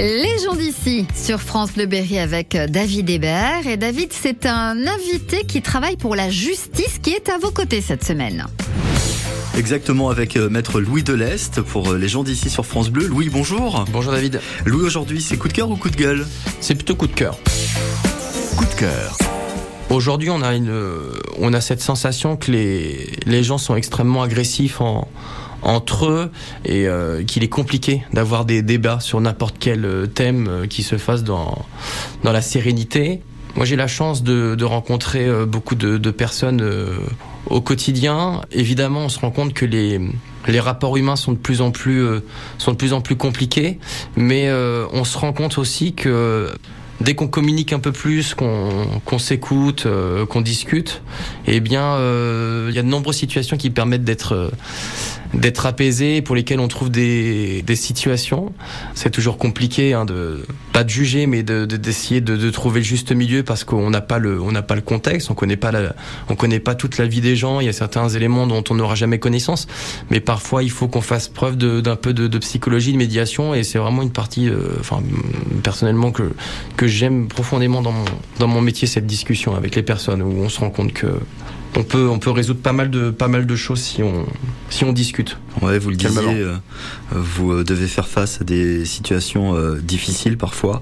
Les gens d'ici sur France Bleu Berry avec David Hébert. Et David, c'est un invité qui travaille pour la justice qui est à vos côtés cette semaine. Exactement, avec euh, maître Louis Deleste pour euh, les gens d'ici sur France Bleu. Louis, bonjour. Bonjour David. Louis, aujourd'hui, c'est coup de cœur ou coup de gueule? C'est plutôt coup de cœur. Coup de cœur. Aujourd'hui, on a une, on a cette sensation que les, les gens sont extrêmement agressifs en, entre eux et euh, qu'il est compliqué d'avoir des débats sur n'importe quel euh, thème euh, qui se fasse dans, dans la sérénité. Moi, j'ai la chance de, de rencontrer beaucoup de, de personnes au quotidien. Évidemment, on se rend compte que les, les rapports humains sont de plus en plus, sont de plus en plus compliqués, mais on se rend compte aussi que dès qu'on communique un peu plus, qu'on s'écoute, euh, qu'on discute, eh bien, euh, il y a de nombreuses situations qui permettent d'être euh, d'être apaisé, pour lesquelles on trouve des, des situations. C'est toujours compliqué, hein, de pas de juger, mais d'essayer de, de, de, trouver le juste milieu parce qu'on n'a pas le on n'a pas le contexte, on connaît pas la, on connaît pas toute la vie des gens. Il y a certains éléments dont on n'aura jamais connaissance, mais parfois il faut qu'on fasse preuve d'un peu de, de, psychologie, de médiation, et c'est vraiment une partie, enfin personnellement que que j'aime profondément dans mon, dans mon métier cette discussion avec les personnes où on se rend compte que on peut, on peut résoudre pas mal de, pas mal de choses si on, si on discute. Ouais, vous le disiez, euh, vous euh, devez faire face à des situations euh, difficiles parfois.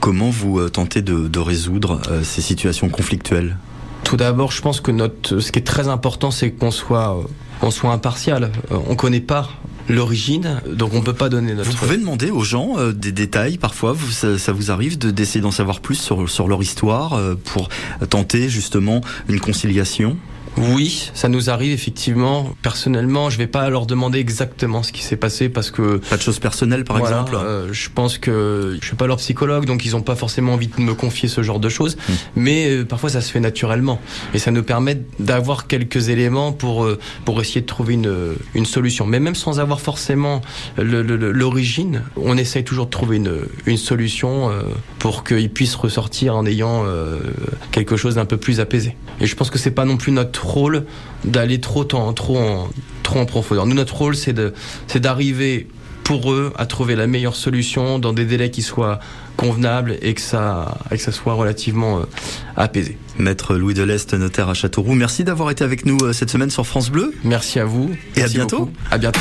Comment vous euh, tentez de, de résoudre euh, ces situations conflictuelles? Tout d'abord, je pense que notre, ce qui est très important, c'est qu'on soit, soit impartial. on connaît pas l'origine, donc on peut pas donner notre. Vous pouvez demander aux gens euh, des détails parfois. Vous, ça, vous arrive d'essayer d'en savoir plus sur, sur leur histoire euh, pour tenter justement une conciliation? Oui, ça nous arrive effectivement. Personnellement, je vais pas leur demander exactement ce qui s'est passé parce que pas de choses personnelles, par voilà, exemple. Euh, je pense que je suis pas leur psychologue, donc ils ont pas forcément envie de me confier ce genre de choses. Mmh. Mais euh, parfois, ça se fait naturellement et ça nous permet d'avoir quelques éléments pour euh, pour essayer de trouver une une solution. Mais même sans avoir forcément l'origine, on essaye toujours de trouver une une solution pour qu'ils puissent ressortir en ayant quelque chose d'un peu plus apaisé. Et je pense que c'est pas non plus notre rôle d'aller trop en, trop en, trop en profondeur. Nous, notre rôle, c'est de, c'est d'arriver pour eux à trouver la meilleure solution dans des délais qui soient convenables et que ça, et que ça soit relativement euh, apaisé. Maître Louis Deleste, notaire à Châteauroux, merci d'avoir été avec nous euh, cette semaine sur France Bleu. Merci à vous. Et merci à bientôt. Beaucoup. À bientôt.